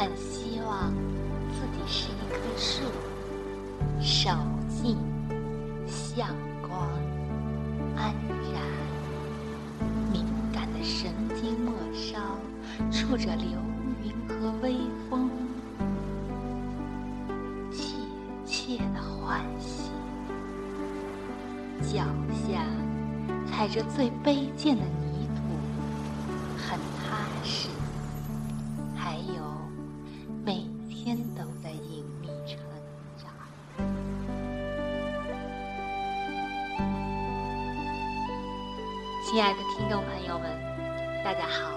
很希望自己是一棵树，守静、向光、安然。敏感的神经末梢触着流云和微风，切切的欢喜。脚下踩着最卑贱的亲爱的听众朋友们，大家好，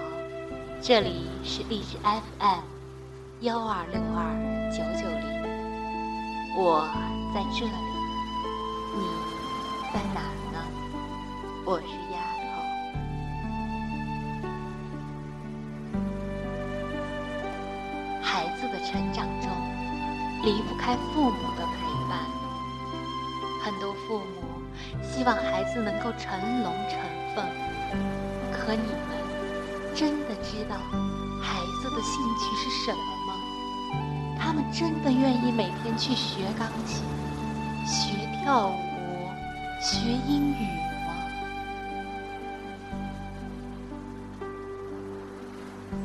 这里是荔枝 FM 幺二六二九九零，我在这里，你在哪呢？我是丫头。孩子的成长中，离不开父母的陪伴。很多父母希望孩子能够成龙成可你们真的知道孩子的兴趣是什么吗？他们真的愿意每天去学钢琴、学跳舞、学英语吗？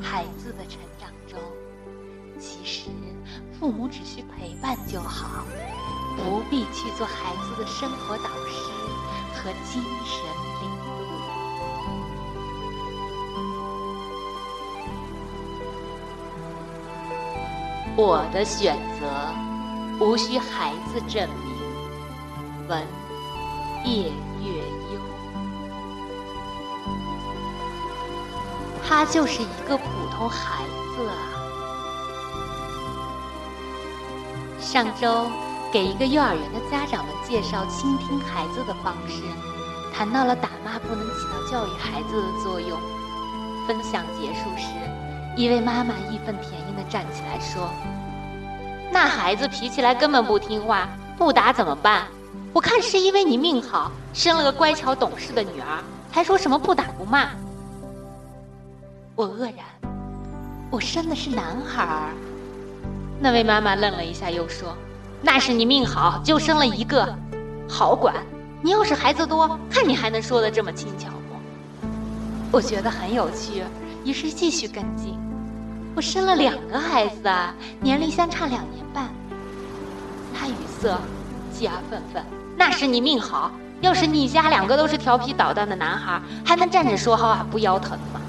孩子的成长中，其实父母只需陪伴就好，不必去做孩子的生活导师和精神我的选择无需孩子证明。文叶月优，他就是一个普通孩子啊。上周给一个幼儿园的家长们介绍倾听孩子的方式，谈到了打骂不能起到教育孩子的作用。分享结束时，一位妈妈义愤填膺地站起来说：“那孩子脾气来根本不听话，不打怎么办？我看是因为你命好，生了个乖巧懂事的女儿，才说什么不打不骂。”我愕然，我生的是男孩儿。那位妈妈愣了一下，又说：“那是你命好，就生了一个，好管。你要是孩子多，看你还能说的这么轻巧不？”我觉得很有趣，于是继续跟进。我生了两个孩子啊，年龄相差两年半。他语塞，继而愤愤：“那是你命好，要是你家两个都是调皮捣蛋的男孩，还能站着说话不腰疼吗？”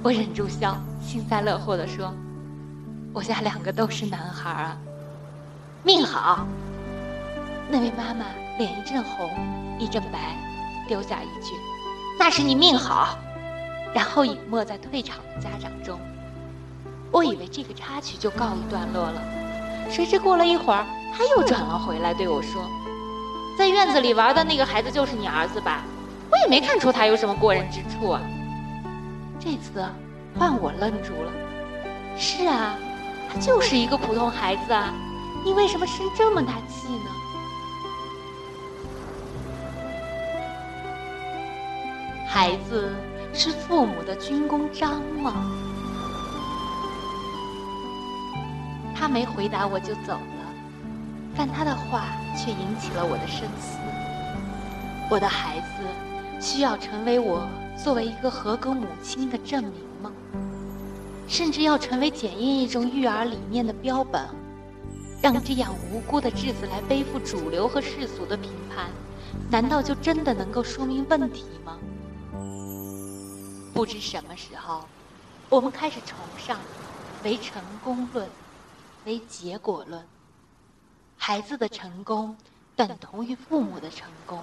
我忍住笑，幸灾乐祸地说。我家两个都是男孩啊，命好。那位妈妈脸一阵红，一阵白，丢下一句：“那是你命好。”然后隐没在退场的家长中。我以为这个插曲就告一段落了，谁知过了一会儿，他又转了回来，对我说：“在院子里玩的那个孩子就是你儿子吧？我也没看出他有什么过人之处啊。”这次换我愣住了。是啊。他就是一个普通孩子啊，你为什么生这么大气呢？孩子是父母的军功章吗？他没回答我就走了，但他的话却引起了我的深思。我的孩子需要成为我作为一个合格母亲的证明吗？甚至要成为检验一种育儿理念的标本，让这样无辜的稚子来背负主流和世俗的评判，难道就真的能够说明问题吗？不知什么时候，我们开始崇尚为成功论，为结果论。孩子的成功等同于父母的成功，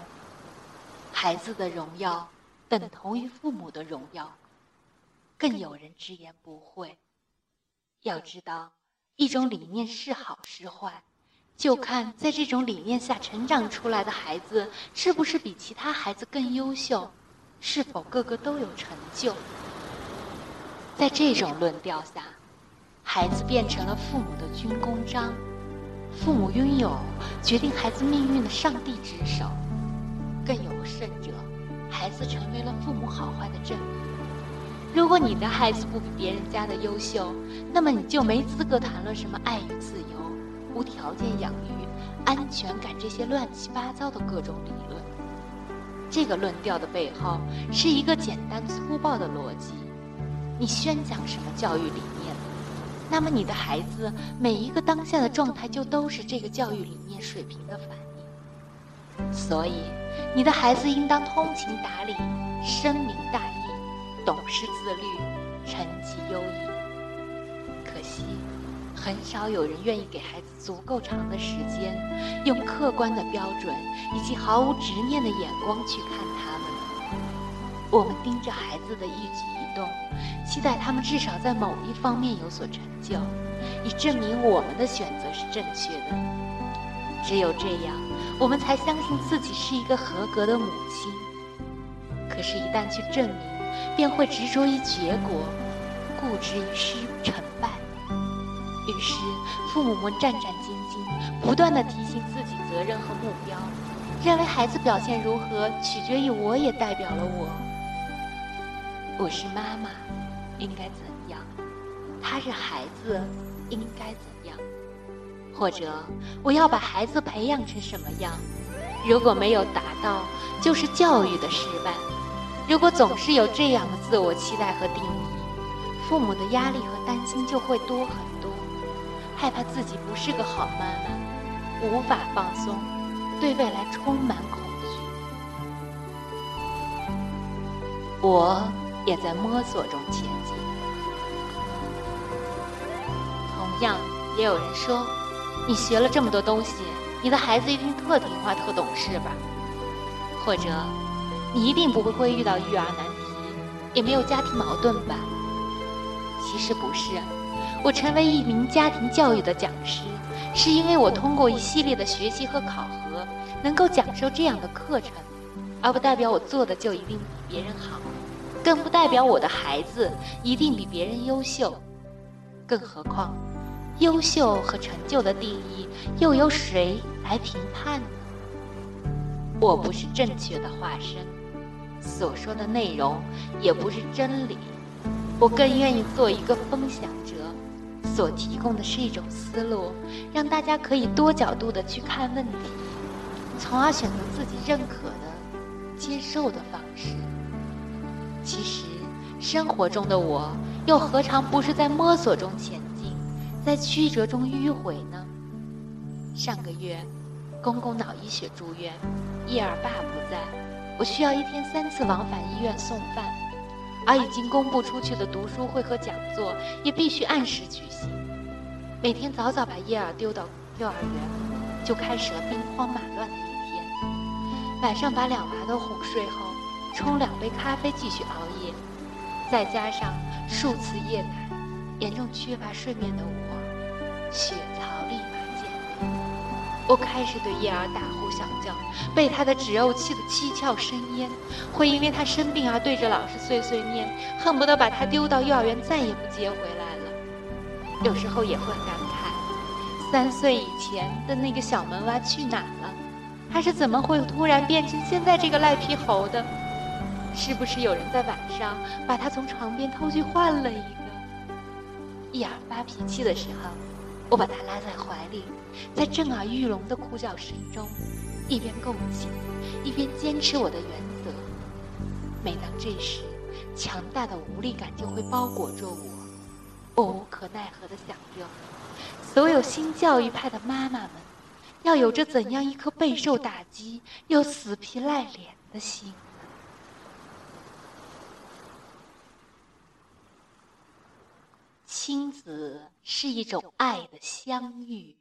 孩子的荣耀等同于父母的荣耀。更有人直言不讳。要知道，一种理念是好是坏，就看在这种理念下成长出来的孩子是不是比其他孩子更优秀，是否个个都有成就。在这种论调下，孩子变成了父母的军功章，父母拥有决定孩子命运的上帝之手。更有甚者，孩子成为了父母好坏的证明。如果你的孩子不比别人家的优秀，那么你就没资格谈论什么爱与自由、无条件养育、安全感这些乱七八糟的各种理论。这个论调的背后是一个简单粗暴的逻辑：你宣讲什么教育理念，那么你的孩子每一个当下的状态就都是这个教育理念水平的反应。所以，你的孩子应当通情达理、深明大义、懂事自律、成绩优异。可惜，很少有人愿意给孩子足够长的时间，用客观的标准以及毫无执念的眼光去看他们。我们盯着孩子的一举一动，期待他们至少在某一方面有所成就，以证明我们的选择是正确的。只有这样，我们才相信自己是一个合格的母亲。可是，一旦去证明，便会执着于结果，固执于失成败。于是，父母们战战兢兢，不断地提醒自己责任和目标，认为孩子表现如何取决于我，也代表了我。我是妈妈，应该怎样？他是孩子，应该怎样？或者，我要把孩子培养成什么样？如果没有达到，就是教育的失败。如果总是有这样的自我期待和定义，父母的压力和担心就会多很多。害怕自己不是个好妈妈，无法放松，对未来充满恐惧。我也在摸索中前进。同样，也有人说，你学了这么多东西，你的孩子一定特听话、特懂事吧？或者，你一定不会遇到育儿难题，也没有家庭矛盾吧？其实不是。我成为一名家庭教育的讲师，是因为我通过一系列的学习和考核，能够讲授这样的课程，而不代表我做的就一定比别人好，更不代表我的孩子一定比别人优秀。更何况，优秀和成就的定义又由谁来评判呢？我不是正确的化身，所说的内容也不是真理，我更愿意做一个分享者。所提供的是一种思路，让大家可以多角度的去看问题，从而选择自己认可的、接受的方式。其实，生活中的我又何尝不是在摸索中前进，在曲折中迂回呢？上个月，公公脑溢血住院，叶儿爸不在，我需要一天三次往返医院送饭。而已经公布出去的读书会和讲座也必须按时举行。每天早早把叶儿丢到幼儿园，就开始了兵荒马乱的一天。晚上把两娃都哄睡后，冲两杯咖啡继续熬夜，再加上数次夜奶，严重缺乏睡眠的我，血槽立马见底。我开始对叶儿大呼小叫，被他的止呕气的七窍生烟，会因为他生病而对着老师碎碎念，恨不得把他丢到幼儿园再也不接回来了。有时候也会感慨，三岁以前的那个小门娃去哪了？他是怎么会突然变成现在这个赖皮猴的？是不是有人在晚上把他从床边偷去换了一个？一儿发脾气的时候。我把他拉在怀里，在震耳欲聋的哭叫声中，一边共情，一边坚持我的原则。每当这时，强大的无力感就会包裹着我，我无可奈何的想着：所有新教育派的妈妈们，要有着怎样一颗备受打击又死皮赖脸的心？亲子是一种爱的相遇。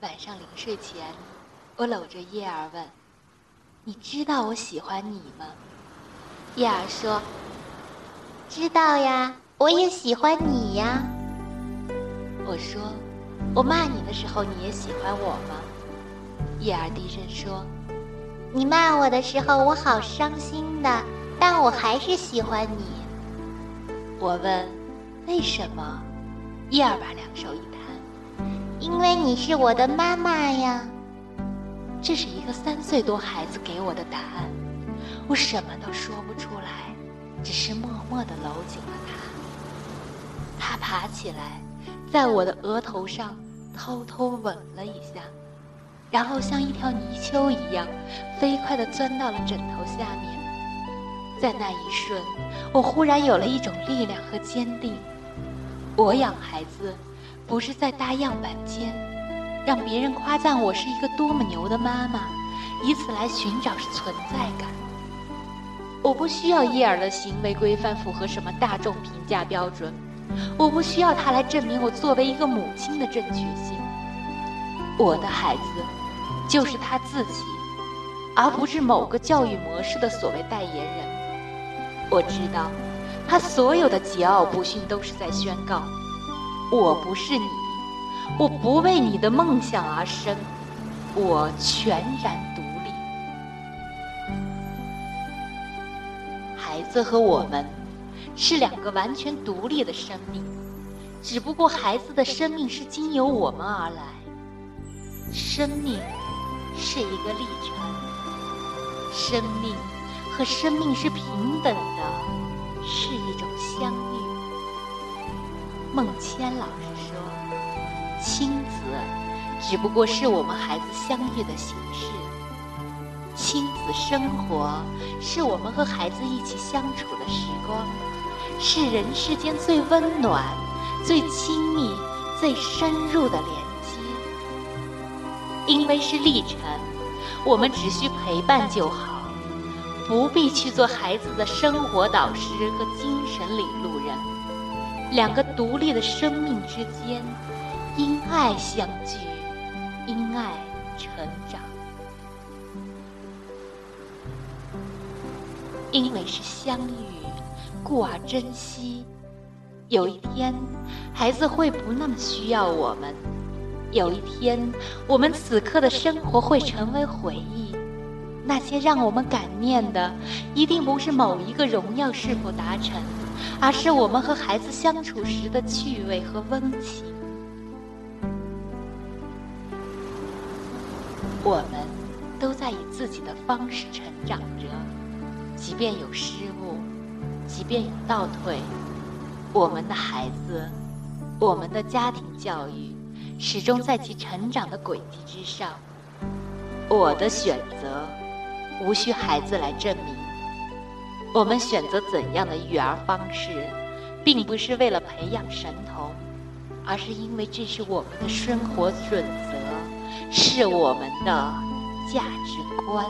晚上临睡前，我搂着叶儿问：“你知道我喜欢你吗？”叶儿说：“知道呀，我也喜欢你呀。”我说：“我骂你的时候，你也喜欢我吗？”叶儿低声说：“你骂我的时候，我好伤心的。”但我还是喜欢你。我问：“为什么？”叶儿把两手一摊：“因为你是我的妈妈呀。”这是一个三岁多孩子给我的答案。我什么都说不出来，只是默默地搂紧了他。他爬起来，在我的额头上偷偷吻了一下，然后像一条泥鳅一样，飞快地钻到了枕头下面。在那一瞬，我忽然有了一种力量和坚定。我养孩子，不是在搭样板间，让别人夸赞我是一个多么牛的妈妈，以此来寻找存在感。我不需要叶儿的行为规范符合什么大众评价标准，我不需要他来证明我作为一个母亲的正确性。我的孩子，就是他自己，而不是某个教育模式的所谓代言人。我知道。他所有的桀骜不驯都是在宣告：我不是你，我不为你的梦想而生，我全然独立。孩子和我们是两个完全独立的生命，只不过孩子的生命是经由我们而来。生命是一个历程，生命和生命是平等的。是一种相遇。孟谦老师说：“亲子只不过是我们孩子相遇的形式。亲子生活是我们和孩子一起相处的时光，是人世间最温暖、最亲密、最深入的连接。因为是历程，我们只需陪伴就好。”不必去做孩子的生活导师和精神领路人，两个独立的生命之间，因爱相聚，因爱成长。因为是相遇，故而珍惜。有一天，孩子会不那么需要我们；有一天，我们此刻的生活会成为回忆。那些让我们感念的，一定不是某一个荣耀是否达成，而是我们和孩子相处时的趣味和温情。我们都在以自己的方式成长着，即便有失误，即便有倒退，我们的孩子，我们的家庭教育，始终在其成长的轨迹之上。我的选择。无需孩子来证明，我们选择怎样的育儿方式，并不是为了培养神童，而是因为这是我们的生活准则，是我们的价值观。